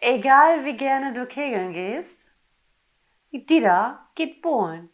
Egal wie gerne du kegeln gehst, die da geht bohlen.